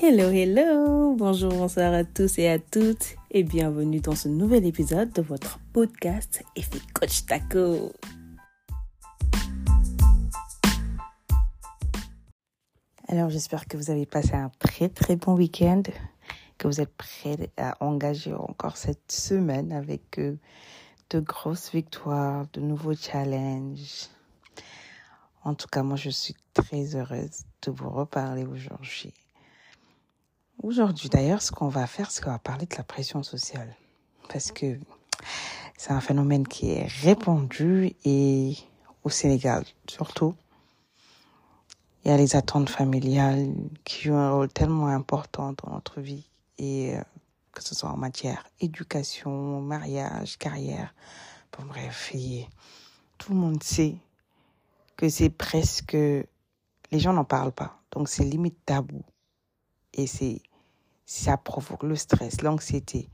Hello, hello, bonjour, bonsoir à tous et à toutes et bienvenue dans ce nouvel épisode de votre podcast Effet Coach Taco. Alors j'espère que vous avez passé un très très bon week-end, que vous êtes prêts à engager encore cette semaine avec euh, de grosses victoires, de nouveaux challenges. En tout cas, moi je suis très heureuse de vous reparler aujourd'hui. Aujourd'hui, d'ailleurs, ce qu'on va faire, c'est qu'on va parler de la pression sociale. Parce que c'est un phénomène qui est répandu et au Sénégal, surtout, il y a les attentes familiales qui jouent un rôle tellement important dans notre vie et euh, que ce soit en matière éducation, mariage, carrière, bon bref, tout le monde sait que c'est presque les gens n'en parlent pas, donc c'est limite tabou. Et c'est ça provoque le stress, l'anxiété,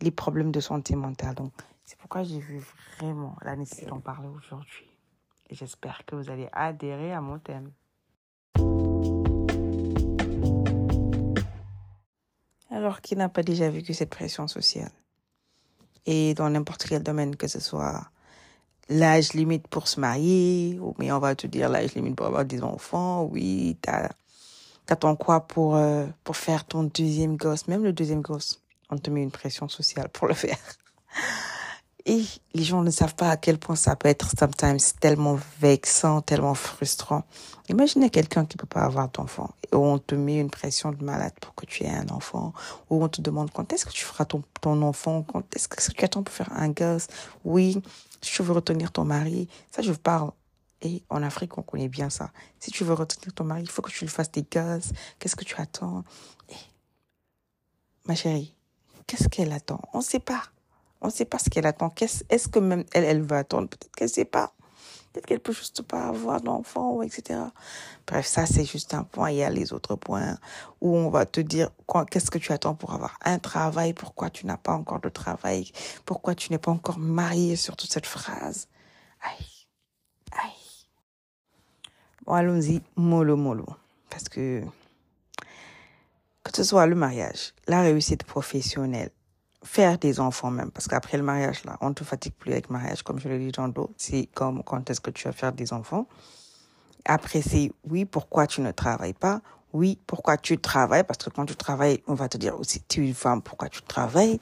les problèmes de santé mentale. Donc, c'est pourquoi j'ai vu vraiment la nécessité d'en parler aujourd'hui. J'espère que vous allez adhérer à mon thème. Alors, qui n'a pas déjà vécu cette pression sociale? Et dans n'importe quel domaine, que ce soit l'âge limite pour se marier, ou mais on va te dire l'âge limite pour avoir des enfants, oui, t'as T'attends quoi pour, euh, pour faire ton deuxième gosse Même le deuxième gosse, on te met une pression sociale pour le faire. Et les gens ne savent pas à quel point ça peut être sometimes tellement vexant, tellement frustrant. Imaginez quelqu'un qui peut pas avoir d'enfant et on te met une pression de malade pour que tu aies un enfant ou on te demande quand est-ce que tu feras ton, ton enfant, quand est-ce que tu attends pour faire un gosse? Oui, tu veux retenir ton mari. Ça, je parle et en Afrique, on connaît bien ça. Si tu veux retenir ton mari, il faut que tu lui fasses des gaz. Qu'est-ce que tu attends? Ma chérie, qu'est-ce qu'elle attend? On ne sait pas. On ne sait pas ce qu'elle attend. Est-ce que même elle, elle va attendre? Peut-être qu'elle ne sait pas. Peut-être qu'elle peut juste pas avoir d'enfant, etc. Bref, ça, c'est juste un point. Il y a les autres points où on va te dire qu'est-ce que tu attends pour avoir un travail, pourquoi tu n'as pas encore de travail, pourquoi tu n'es pas encore marié sur toute cette phrase. Aïe. Allons-y, mollo, mollo. Parce que, que ce soit le mariage, la réussite professionnelle, faire des enfants même, parce qu'après le mariage, là, on ne te fatigue plus avec le mariage, comme je l'ai dit tantôt. C'est comme quand est-ce que tu vas faire des enfants? Après, c'est oui, pourquoi tu ne travailles pas? Oui, pourquoi tu travailles? Parce que quand tu travailles, on va te dire aussi, tu es une femme, pourquoi tu travailles?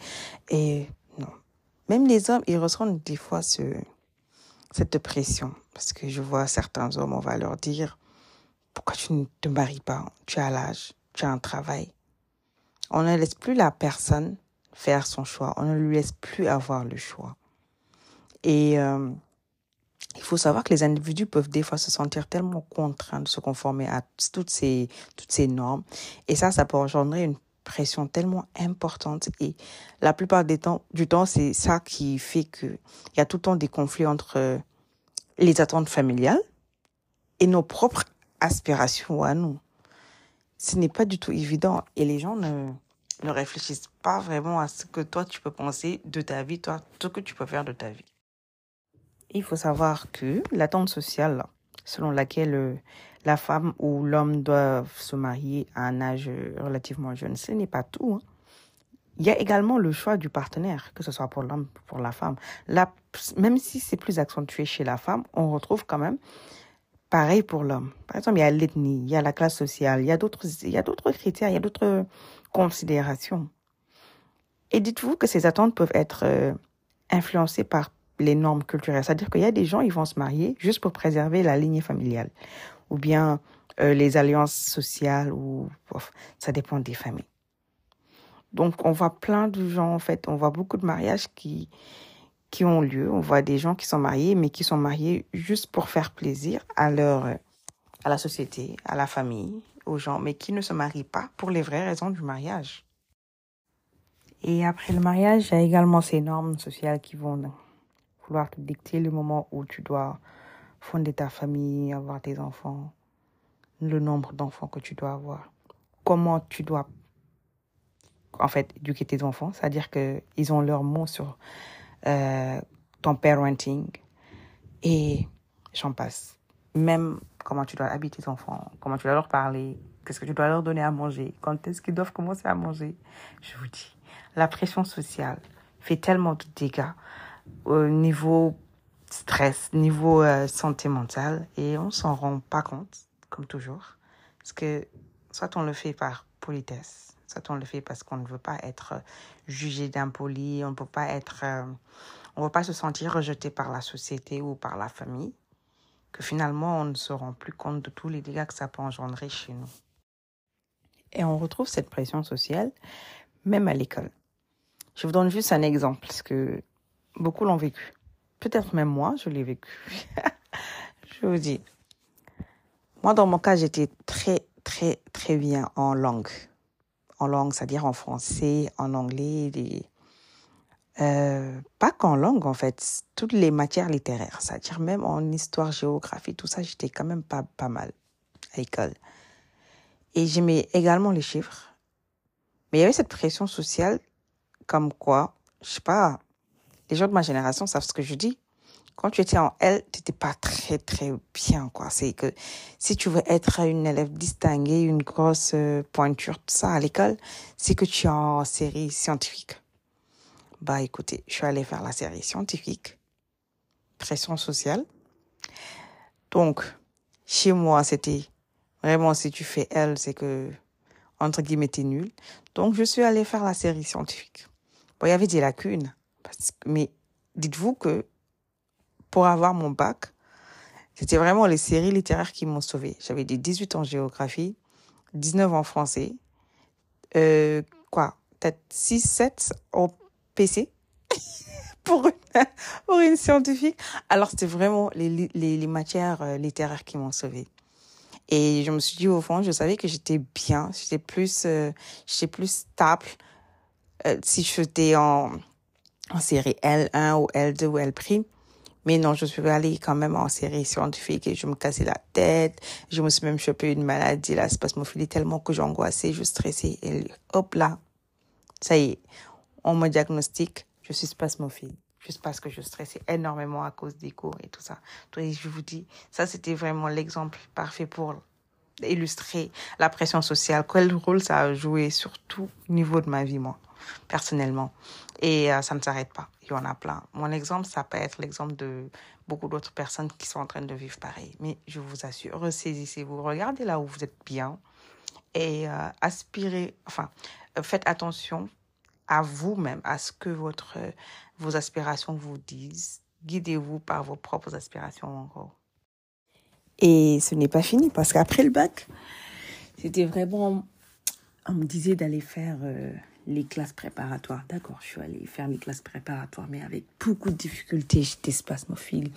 Et non. Même les hommes, ils ressentent des fois ce, cette pression. Parce que je vois certains hommes, on va leur dire, pourquoi tu ne te maries pas? Tu as l'âge, tu as un travail. On ne laisse plus la personne faire son choix. On ne lui laisse plus avoir le choix. Et euh, il faut savoir que les individus peuvent des fois se sentir tellement contraints de se conformer à toutes ces, toutes ces normes. Et ça, ça peut engendrer une pression tellement importante et la plupart des temps, du temps, c'est ça qui fait que il y a tout le temps des conflits entre euh, les attentes familiales et nos propres aspirations à nous. Ce n'est pas du tout évident et les gens ne, ne réfléchissent pas vraiment à ce que toi tu peux penser de ta vie, toi, ce que tu peux faire de ta vie. Il faut savoir que l'attente sociale, selon laquelle euh, la femme ou l'homme doivent se marier à un âge relativement jeune. Ce n'est pas tout. Hein. Il y a également le choix du partenaire, que ce soit pour l'homme ou pour la femme. Là, même si c'est plus accentué chez la femme, on retrouve quand même pareil pour l'homme. Par exemple, il y a l'ethnie, il y a la classe sociale, il y a d'autres, critères, il y a d'autres considérations. Et dites-vous que ces attentes peuvent être euh, influencées par les normes culturelles. C'est-à-dire qu'il y a des gens, ils vont se marier juste pour préserver la lignée familiale ou bien euh, les alliances sociales, ou ça dépend des familles. Donc on voit plein de gens, en fait, on voit beaucoup de mariages qui, qui ont lieu. On voit des gens qui sont mariés, mais qui sont mariés juste pour faire plaisir à leur, à la société, à la famille, aux gens, mais qui ne se marient pas pour les vraies raisons du mariage. Et après le mariage, il y a également ces normes sociales qui vont vouloir te dicter le moment où tu dois fonder ta famille, avoir tes enfants, le nombre d'enfants que tu dois avoir, comment tu dois en fait éduquer tes enfants, c'est-à-dire que ils ont leur mot sur euh, ton parenting et j'en passe. Même comment tu dois habiter tes enfants, comment tu dois leur parler, qu'est-ce que tu dois leur donner à manger, quand est-ce qu'ils doivent commencer à manger. Je vous dis, la pression sociale fait tellement de dégâts au niveau stress, niveau euh, santé mentale, et on s'en rend pas compte, comme toujours, parce que soit on le fait par politesse, soit on le fait parce qu'on ne veut pas être jugé d'impoli, on ne peut pas être, euh, on veut pas se sentir rejeté par la société ou par la famille, que finalement on ne se rend plus compte de tous les dégâts que ça peut engendrer chez nous. Et on retrouve cette pression sociale même à l'école. Je vous donne juste un exemple, parce que beaucoup l'ont vécu. Peut-être même moi, je l'ai vécu. je vous dis. Moi, dans mon cas, j'étais très, très, très bien en langue. En langue, c'est-à-dire en français, en anglais. Euh, pas qu'en langue, en fait. Toutes les matières littéraires, c'est-à-dire même en histoire, géographie, tout ça, j'étais quand même pas, pas mal à l'école. Et j'aimais également les chiffres. Mais il y avait cette pression sociale, comme quoi, je sais pas, les gens de ma génération savent ce que je dis. Quand tu étais en L, tu n'étais pas très, très bien, quoi. C'est que si tu veux être une élève distinguée, une grosse euh, pointure, tout ça à l'école, c'est que tu es en série scientifique. Bah, écoutez, je suis allée faire la série scientifique. Pression sociale. Donc, chez moi, c'était vraiment, si tu fais L, c'est que, entre guillemets, t'es nul. Donc, je suis allée faire la série scientifique. Bon, il y avait des lacunes mais dites-vous que pour avoir mon bac, c'était vraiment les séries littéraires qui m'ont sauvé. J'avais des 18 en géographie, 19 en français, euh, quoi, peut-être 6, 7 en PC pour, une, pour une scientifique. Alors, c'était vraiment les, les, matières euh, littéraires qui m'ont sauvé. Et je me suis dit, au fond, je savais que j'étais bien, j'étais plus, euh, plus stable. Si j'étais en, en série L1 ou L2 ou L'. Mais non, je suis allée quand même en série scientifique et je me cassais la tête. Je me suis même chopé une maladie, la spasmophilie, tellement que j'angoissais, je stressais. Et hop là, ça y est, on me diagnostique, je suis spasmophile. Juste parce que je stressais énormément à cause des cours et tout ça. Donc, je vous dis, ça c'était vraiment l'exemple parfait pour illustrer la pression sociale. Quel rôle ça a joué sur tout niveau de ma vie, moi, personnellement. Et euh, ça ne s'arrête pas. Il y en a plein. Mon exemple, ça peut être l'exemple de beaucoup d'autres personnes qui sont en train de vivre pareil. Mais je vous assure, ressaisissez-vous, regardez là où vous êtes bien et euh, aspirez, enfin, euh, faites attention à vous-même, à ce que votre, vos aspirations vous disent. Guidez-vous par vos propres aspirations encore. Et ce n'est pas fini parce qu'après le bac, c'était vraiment, on me disait d'aller faire les classes préparatoires. D'accord, je suis allée faire les classes préparatoires, mais avec beaucoup de difficultés. J'étais spasmophile.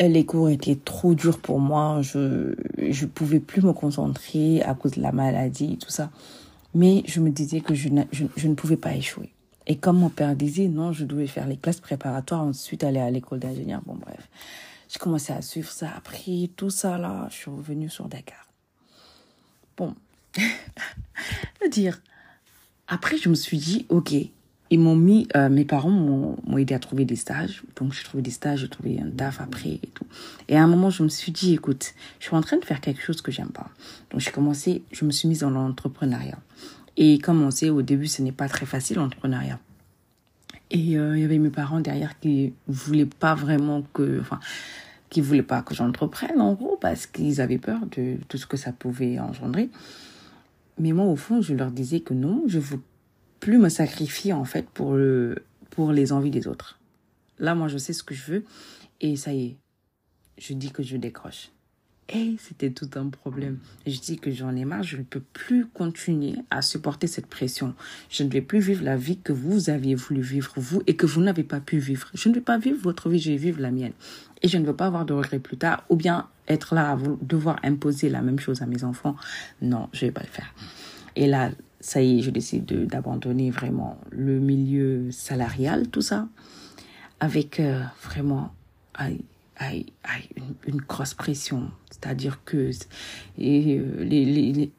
Euh, les cours étaient trop durs pour moi. Je je pouvais plus me concentrer à cause de la maladie et tout ça. Mais je me disais que je, je, ne pouvais pas échouer. Et comme mon père disait, non, je devais faire les classes préparatoires, ensuite aller à l'école d'ingénieur. Bon, bref. J'ai commencé à suivre ça. Après tout ça, là, je suis revenue sur Dakar. Bon. dire, après, je me suis dit, ok, ils m'ont mis, euh, mes parents m'ont aidé à trouver des stages. Donc, j'ai trouvé des stages, j'ai trouvé un DAF après et tout. Et à un moment, je me suis dit, écoute, je suis en train de faire quelque chose que j'aime pas. Donc, j'ai commencé, je me suis mise dans l'entrepreneuriat. Et comme on sait, au début, ce n'est pas très facile, l'entrepreneuriat. Et euh, il y avait mes parents derrière qui voulaient pas vraiment que, enfin, qui voulaient pas que j'entreprenne, en gros, parce qu'ils avaient peur de tout ce que ça pouvait engendrer. Mais moi, au fond, je leur disais que non, je veux plus me sacrifier, en fait, pour, le, pour les envies des autres. Là, moi, je sais ce que je veux. Et ça y est, je dis que je décroche. Et c'était tout un problème. Je dis que j'en ai marre, je ne peux plus continuer à supporter cette pression. Je ne vais plus vivre la vie que vous aviez voulu vivre, vous, et que vous n'avez pas pu vivre. Je ne vais pas vivre votre vie, je vais vivre la mienne. Et je ne veux pas avoir de regrets plus tard, ou bien être là à devoir imposer la même chose à mes enfants. Non, je ne vais pas le faire. Et là, ça y est, je décide d'abandonner vraiment le milieu salarial, tout ça, avec euh, vraiment une, grosse pression. C'est-à-dire que et, euh, les, les,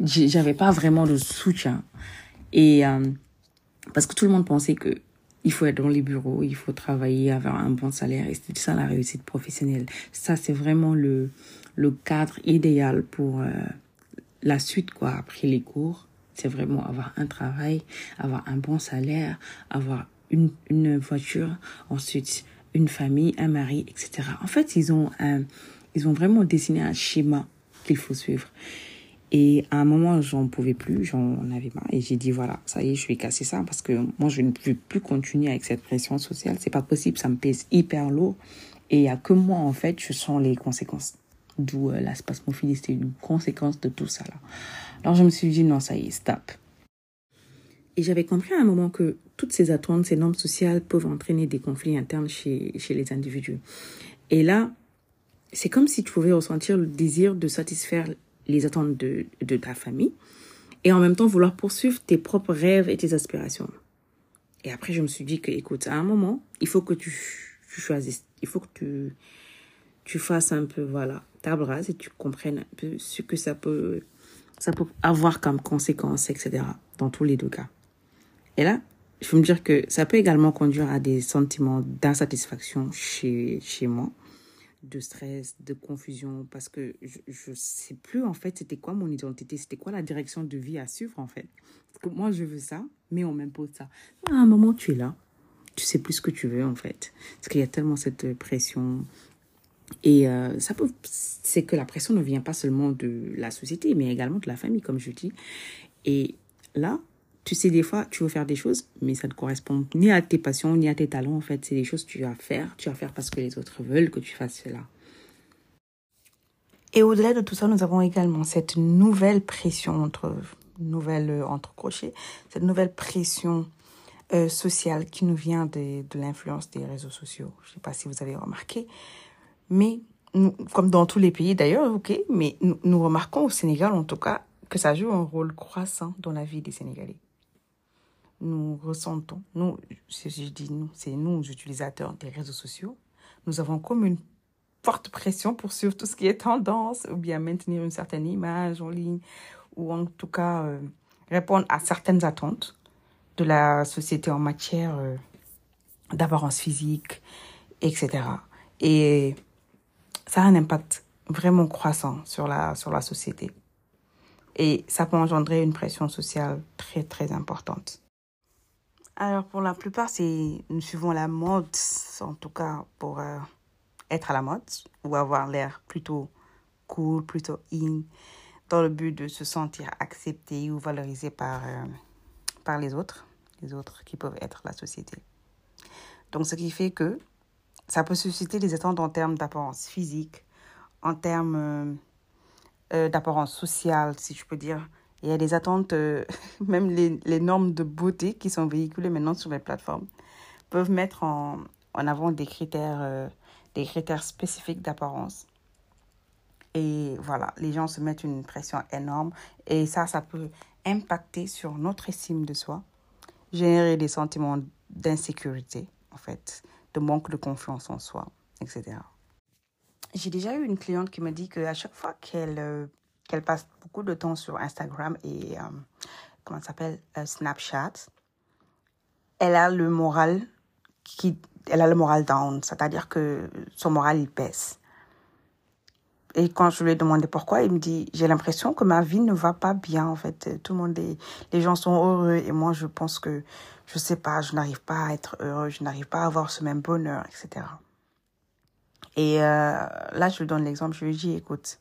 j'avais pas vraiment de soutien. Et euh, parce que tout le monde pensait que il faut être dans les bureaux, il faut travailler, avoir un bon salaire. Et c'est ça la réussite professionnelle. Ça, c'est vraiment le, le cadre idéal pour euh, la suite, quoi, après les cours. C'est vraiment avoir un travail, avoir un bon salaire, avoir une, une voiture, ensuite une famille, un mari, etc. En fait, ils ont un, ils ont vraiment dessiné un schéma qu'il faut suivre. Et à un moment, j'en pouvais plus, j'en avais marre. Et j'ai dit, voilà, ça y est, je vais casser ça parce que moi, je ne peux plus continuer avec cette pression sociale. C'est pas possible, ça me pèse hyper lourd. Et il y a que moi, en fait, je sens les conséquences. D'où euh, la spasmophilie, c'était une conséquence de tout ça, là. Alors, je me suis dit, non, ça y est, stop. Et j'avais compris à un moment que toutes ces attentes, ces normes sociales peuvent entraîner des conflits internes chez, chez les individus. Et là, c'est comme si tu pouvais ressentir le désir de satisfaire les attentes de, de ta famille et en même temps vouloir poursuivre tes propres rêves et tes aspirations. Et après, je me suis dit que, écoute, à un moment, il faut que tu, tu choisisses, il faut que tu, tu fasses un peu, voilà, ta rase et tu comprennes un peu ce que ça peut, ça peut avoir comme conséquence, etc. Dans tous les deux cas. Et là, je veux me dire que ça peut également conduire à des sentiments d'insatisfaction chez, chez moi de stress, de confusion, parce que je ne sais plus en fait c'était quoi mon identité, c'était quoi la direction de vie à suivre en fait. Parce que moi je veux ça, mais on m'impose ça. À un moment tu es là, tu sais plus ce que tu veux en fait, parce qu'il y a tellement cette pression. Et euh, ça peut, c'est que la pression ne vient pas seulement de la société, mais également de la famille, comme je dis. Et là, tu sais, des fois, tu veux faire des choses, mais ça ne correspond ni à tes passions, ni à tes talents. En fait, c'est des choses que tu vas faire. Tu vas faire parce que les autres veulent que tu fasses cela. Et au-delà de tout ça, nous avons également cette nouvelle pression entre, nouvelle, euh, entre crochets, cette nouvelle pression euh, sociale qui nous vient de, de l'influence des réseaux sociaux. Je ne sais pas si vous avez remarqué, mais comme dans tous les pays d'ailleurs, ok, mais nous, nous remarquons au Sénégal en tout cas que ça joue un rôle croissant dans la vie des Sénégalais nous ressentons, nous, je dis nous, c'est nous, utilisateurs des réseaux sociaux, nous avons comme une forte pression pour suivre tout ce qui est tendance ou bien maintenir une certaine image en ligne ou en tout cas euh, répondre à certaines attentes de la société en matière euh, d'apparence physique, etc. Et ça a un impact vraiment croissant sur la, sur la société. Et ça peut engendrer une pression sociale très, très importante. Alors pour la plupart, c'est nous suivons la mode, en tout cas pour euh, être à la mode ou avoir l'air plutôt cool, plutôt in, dans le but de se sentir accepté ou valorisé par, euh, par les autres, les autres qui peuvent être la société. Donc ce qui fait que ça peut susciter des attentes en termes d'apparence physique, en termes euh, d'apparence sociale, si je peux dire, il y a des attentes, euh, même les, les, normes de beauté qui sont véhiculées maintenant sur les plateformes peuvent mettre en, en avant des critères, euh, des critères spécifiques d'apparence. Et voilà, les gens se mettent une pression énorme et ça, ça peut impacter sur notre estime de soi, générer des sentiments d'insécurité, en fait, de manque de confiance en soi, etc. J'ai déjà eu une cliente qui me dit qu'à chaque fois qu'elle euh, qu'elle passe beaucoup de temps sur Instagram et, euh, comment s'appelle, euh, Snapchat, elle a le moral qui, elle a le moral down, c'est-à-dire que son moral, il baisse. Et quand je lui ai demandé pourquoi, il me dit, j'ai l'impression que ma vie ne va pas bien, en fait. Tout le monde est, les gens sont heureux et moi, je pense que, je sais pas, je n'arrive pas à être heureux, je n'arrive pas à avoir ce même bonheur, etc. Et euh, là, je lui donne l'exemple, je lui dis, écoute,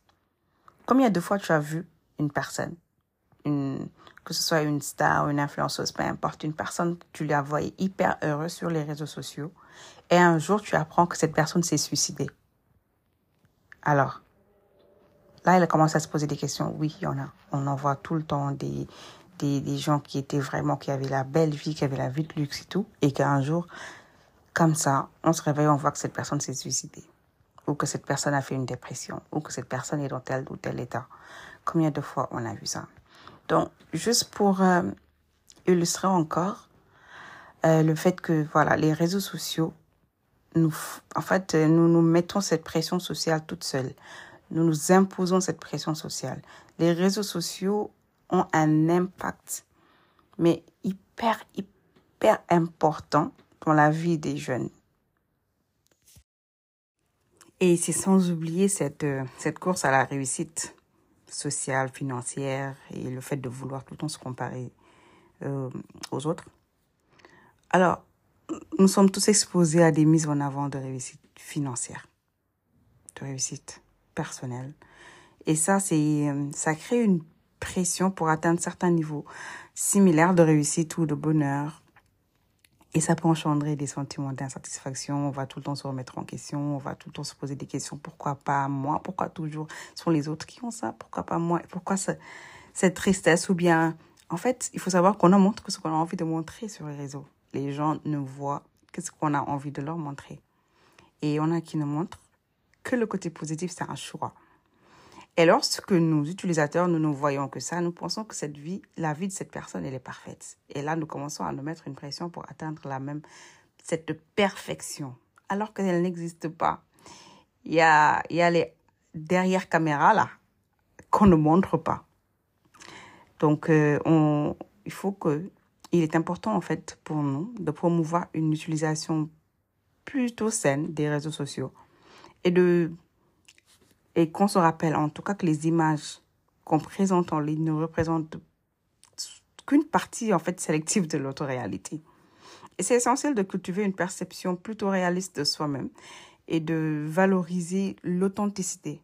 Combien de fois tu as vu une personne, une, que ce soit une star ou une influenceuse, peu importe, une personne, tu la voyais hyper heureuse sur les réseaux sociaux et un jour tu apprends que cette personne s'est suicidée. Alors, là, elle a commencé à se poser des questions. Oui, il y en a. On en voit tout le temps des, des, des gens qui étaient vraiment, qui avaient la belle vie, qui avaient la vie de luxe et tout, et qu'un jour, comme ça, on se réveille, on voit que cette personne s'est suicidée ou que cette personne a fait une dépression, ou que cette personne est dans tel ou tel état. Combien de fois on a vu ça? Donc, juste pour euh, illustrer encore euh, le fait que voilà, les réseaux sociaux, nous, en fait, nous nous mettons cette pression sociale toute seule. Nous nous imposons cette pression sociale. Les réseaux sociaux ont un impact, mais hyper, hyper important dans la vie des jeunes. Et c'est sans oublier cette, euh, cette course à la réussite sociale, financière et le fait de vouloir tout le temps se comparer euh, aux autres. Alors, nous sommes tous exposés à des mises en avant de réussite financière, de réussite personnelle. Et ça, c'est, euh, ça crée une pression pour atteindre certains niveaux similaires de réussite ou de bonheur. Et ça peut engendrer des sentiments d'insatisfaction. On va tout le temps se remettre en question. On va tout le temps se poser des questions. Pourquoi pas moi? Pourquoi toujours sont les autres qui ont ça? Pourquoi pas moi? Pourquoi cette tristesse? Ou bien, en fait, il faut savoir qu'on en montre que ce qu'on a envie de montrer sur les réseaux. Les gens ne voient que ce qu'on a envie de leur montrer. Et on a qui ne montrent que le côté positif, c'est un choix. Et lorsque nous, utilisateurs, nous ne voyons que ça, nous pensons que cette vie, la vie de cette personne, elle est parfaite. Et là, nous commençons à nous mettre une pression pour atteindre la même, cette perfection, alors qu'elle n'existe pas. Il y a, il y a les derrière caméra là, qu'on ne montre pas. Donc, euh, on, il faut que, il est important en fait pour nous de promouvoir une utilisation plutôt saine des réseaux sociaux et de et qu'on se rappelle en tout cas que les images qu'on présente en ligne ne représentent qu'une partie en fait sélective de notre réalité. Et c'est essentiel de cultiver une perception plutôt réaliste de soi-même et de valoriser l'authenticité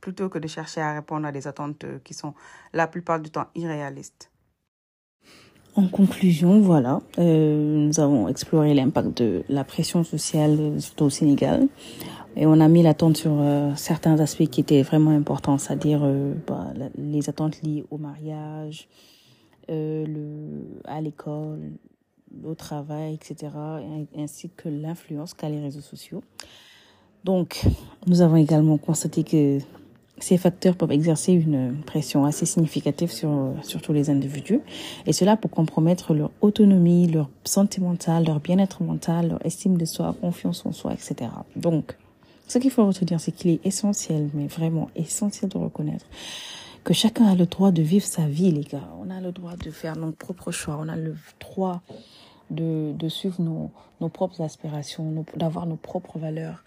plutôt que de chercher à répondre à des attentes qui sont la plupart du temps irréalistes. En conclusion, voilà, euh, nous avons exploré l'impact de la pression sociale, surtout au Sénégal, et on a mis l'attente sur euh, certains aspects qui étaient vraiment importants, c'est-à-dire euh, bah, les attentes liées au mariage, euh, le, à l'école, au travail, etc., ainsi que l'influence qu'a les réseaux sociaux. Donc, nous avons également constaté que ces facteurs peuvent exercer une pression assez significative sur, sur tous les individus, et cela pour compromettre leur autonomie, leur santé mentale, leur bien-être mental, leur estime de soi, confiance en soi, etc. Donc, ce qu'il faut retenir, c'est qu'il est essentiel, mais vraiment essentiel de reconnaître que chacun a le droit de vivre sa vie, les gars. On a le droit de faire nos propres choix. On a le droit de, de suivre nos, nos propres aspirations, d'avoir nos propres valeurs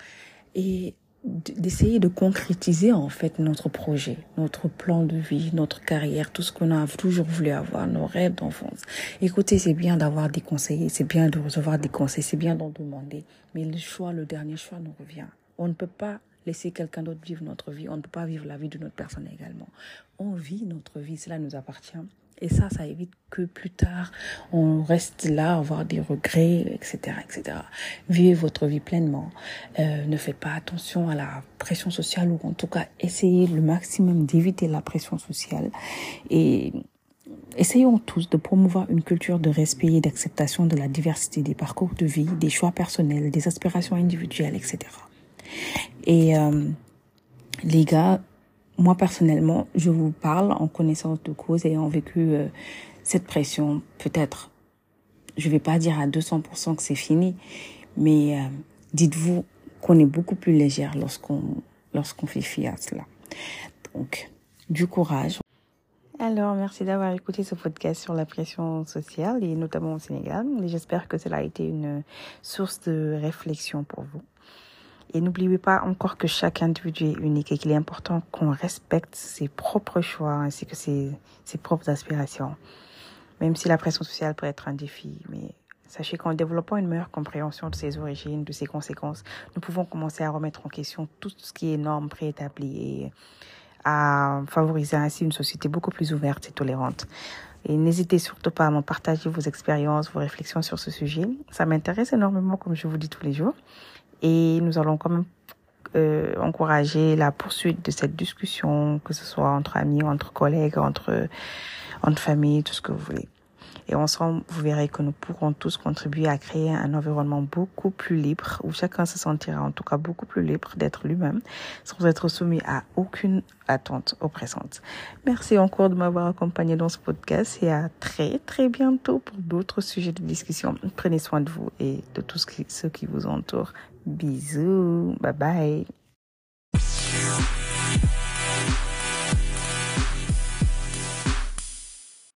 et d'essayer de concrétiser en fait notre projet, notre plan de vie, notre carrière, tout ce qu'on a toujours voulu avoir, nos rêves d'enfance. Écoutez, c'est bien d'avoir des conseils, c'est bien de recevoir des conseils, c'est bien d'en demander, mais le choix, le dernier choix nous revient. On ne peut pas laisser quelqu'un d'autre vivre notre vie. On ne peut pas vivre la vie de notre personne également. On vit notre vie, cela nous appartient. Et ça, ça évite que plus tard, on reste là, avoir des regrets, etc., etc. Vivez votre vie pleinement. Euh, ne faites pas attention à la pression sociale ou en tout cas, essayez le maximum d'éviter la pression sociale. Et essayons tous de promouvoir une culture de respect et d'acceptation de la diversité des parcours de vie, des choix personnels, des aspirations individuelles, etc. Et euh, les gars, moi personnellement, je vous parle en connaissance de cause, ayant vécu euh, cette pression. Peut-être, je vais pas dire à 200% que c'est fini, mais euh, dites-vous qu'on est beaucoup plus légère lorsqu'on lorsqu'on fait fi à cela. Donc, du courage. Alors, merci d'avoir écouté ce podcast sur la pression sociale et notamment au Sénégal. J'espère que cela a été une source de réflexion pour vous. Et n'oubliez pas encore que chaque individu est unique et qu'il est important qu'on respecte ses propres choix ainsi que ses, propres aspirations. Même si la pression sociale peut être un défi, mais sachez qu'en développant une meilleure compréhension de ses origines, de ses conséquences, nous pouvons commencer à remettre en question tout ce qui est normes préétablies et à favoriser ainsi une société beaucoup plus ouverte et tolérante. Et n'hésitez surtout pas à m'en partager vos expériences, vos réflexions sur ce sujet. Ça m'intéresse énormément, comme je vous dis tous les jours et nous allons quand même euh, encourager la poursuite de cette discussion, que ce soit entre amis, entre collègues, entre, entre familles, tout ce que vous voulez. Et ensemble, vous verrez que nous pourrons tous contribuer à créer un environnement beaucoup plus libre, où chacun se sentira en tout cas beaucoup plus libre d'être lui-même, sans être soumis à aucune attente oppressante. Merci encore de m'avoir accompagné dans ce podcast et à très très bientôt pour d'autres sujets de discussion. Prenez soin de vous et de tout ce qui, ce qui vous entoure. Bisous, bye bye.